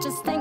just think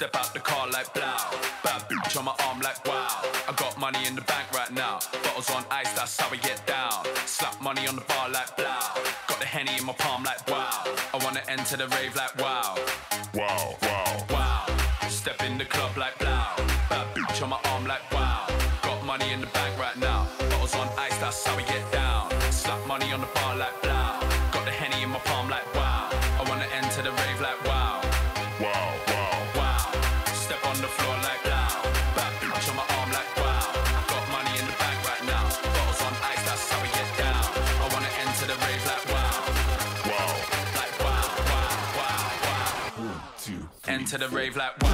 Step out the car like blow. Bad bitch on my arm like wow. I got money in the bank right now. Bottles on ice, that's how we get down. Slap money on the bar like blow. Got the henny in my palm like wow. I wanna enter the rave like wow. Enter the rave like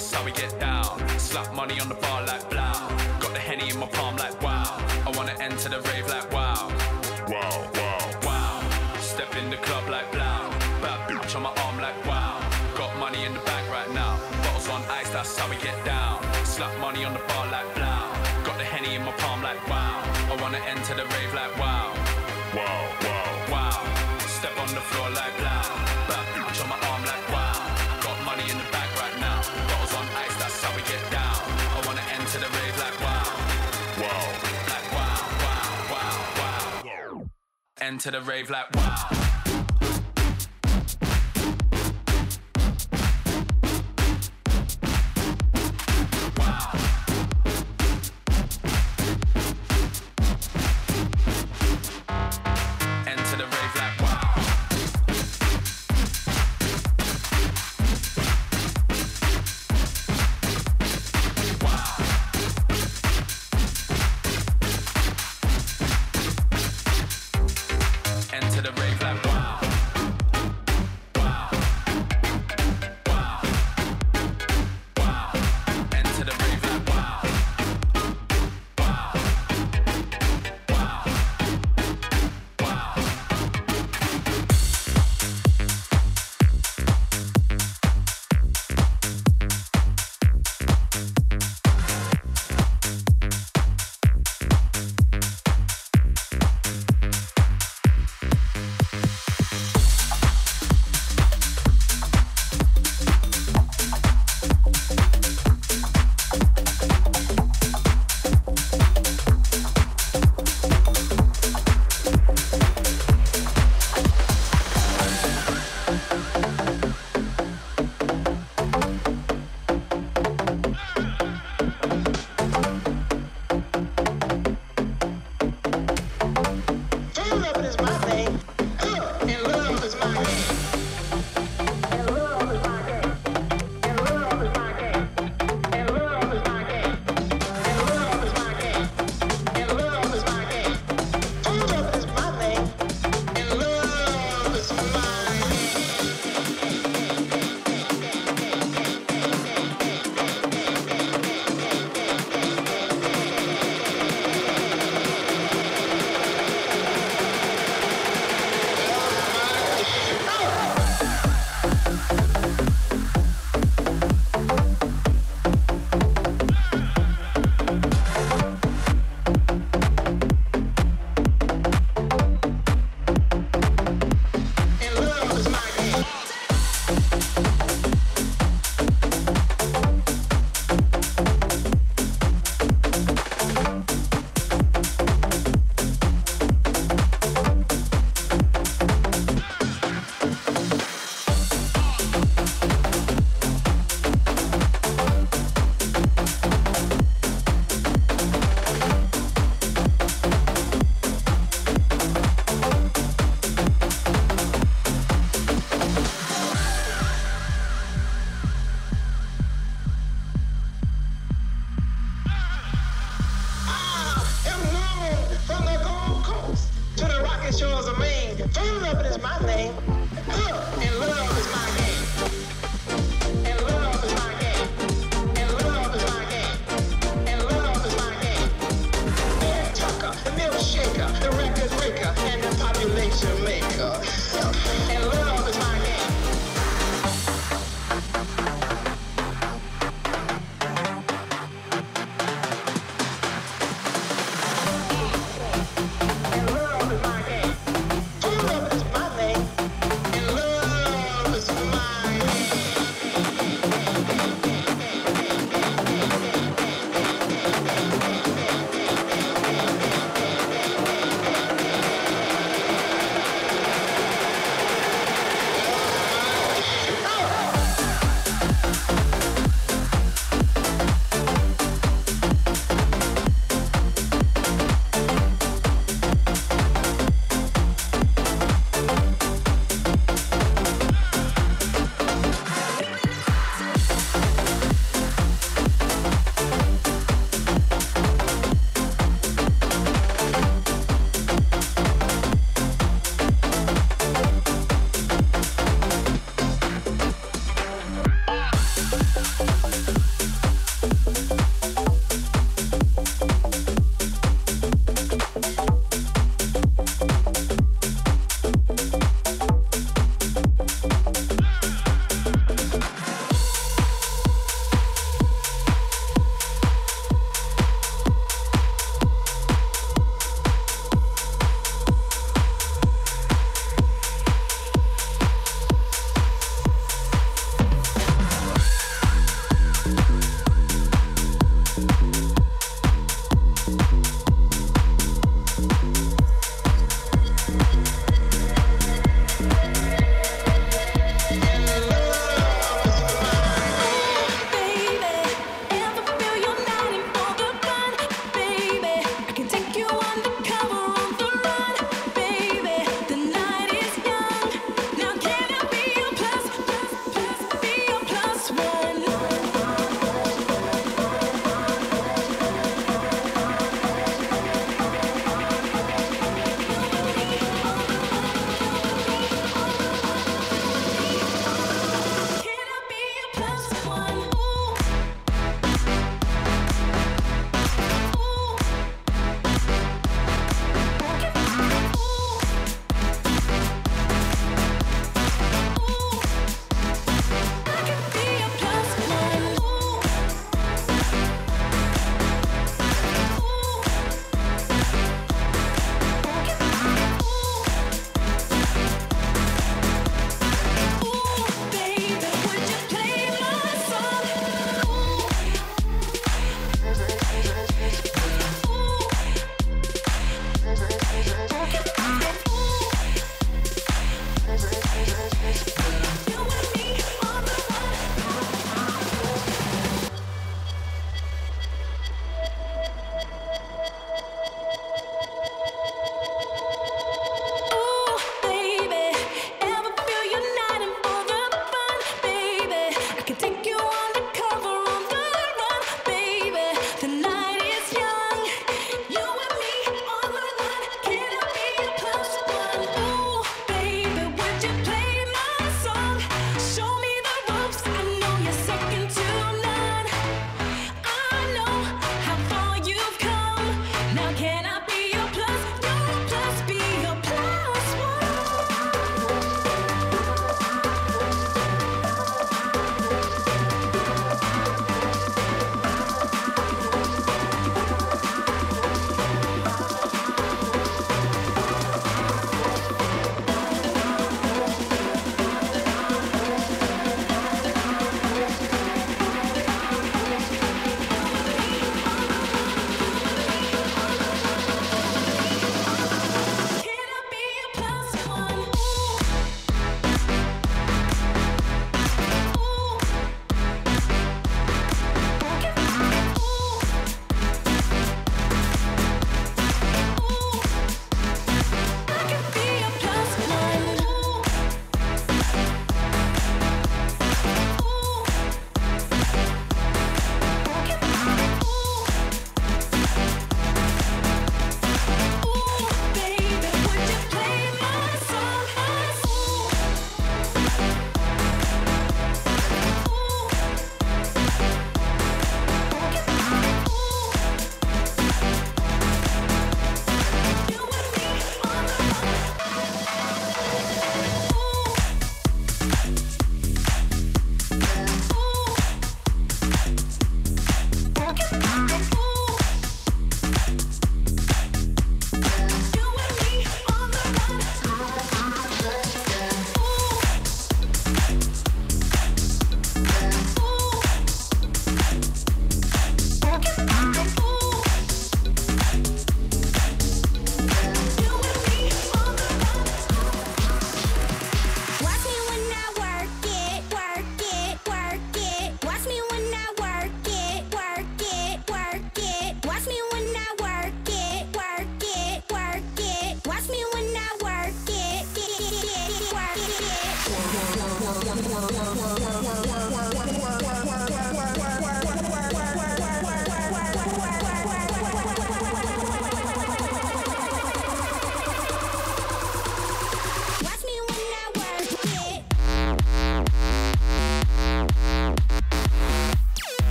that's how we get down. Slap money on the bar like blow. Got the henny in my palm like wow. I wanna enter the rave like wow. Wow, wow. Wow. Step in the club like blow. Bad bitch on my arm like wow. Got money in the bank right now. Bottles on ice, that's how we get down. Slap money on the bar like blow. Got the henny in my palm like wow. I wanna enter the rave like wow. Wow, wow. Enter the rave like wow.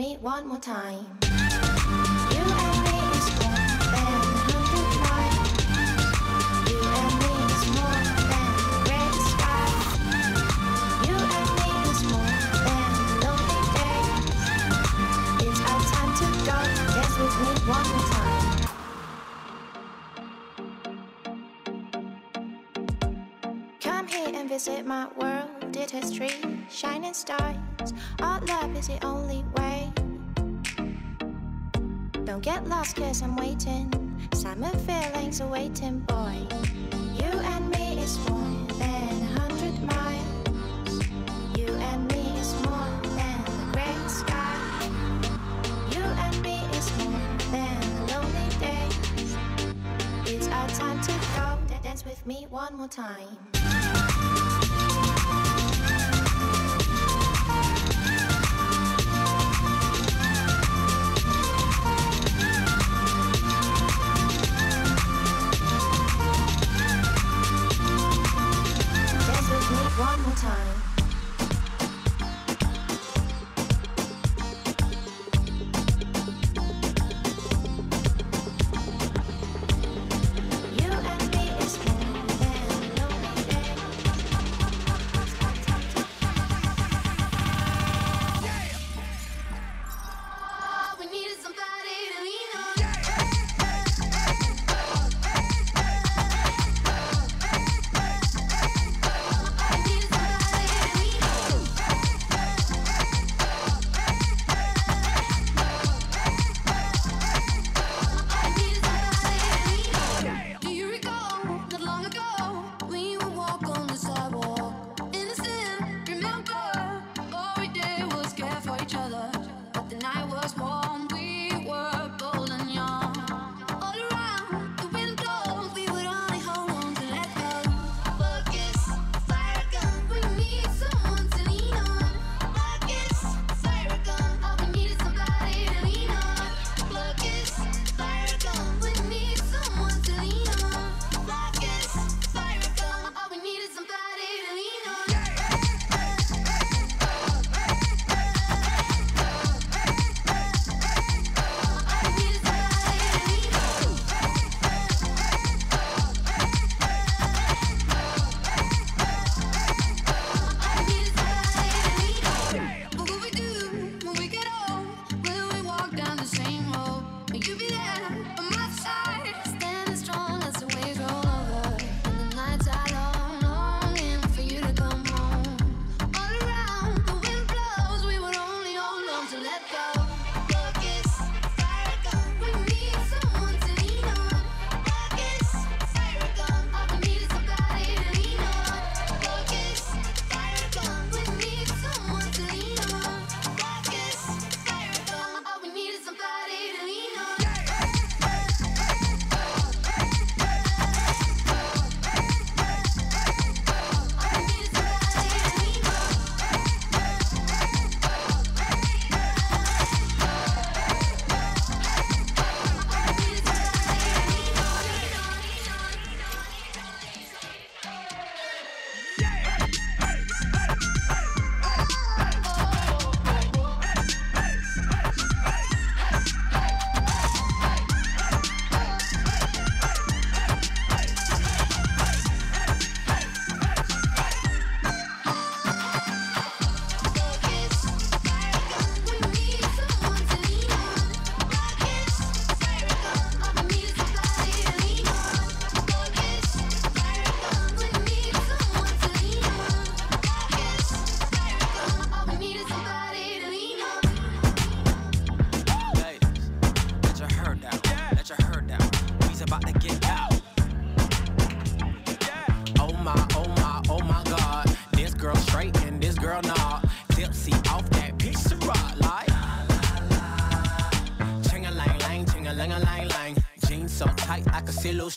Me one more time. You and me is more than hundred miles. You and me is more than. You and me is more than lonely. It's our time to go. Dance with me one more time. Come here and visit my world. It has trees, shining stars. Our love is the only way. Don't get lost, cause I'm waiting. Summer feelings are waiting, boy. You and me is more than a hundred miles. You and me is more than the gray sky. You and me is more than the lonely days. It's our time to go. Dance with me one more time.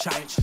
Change.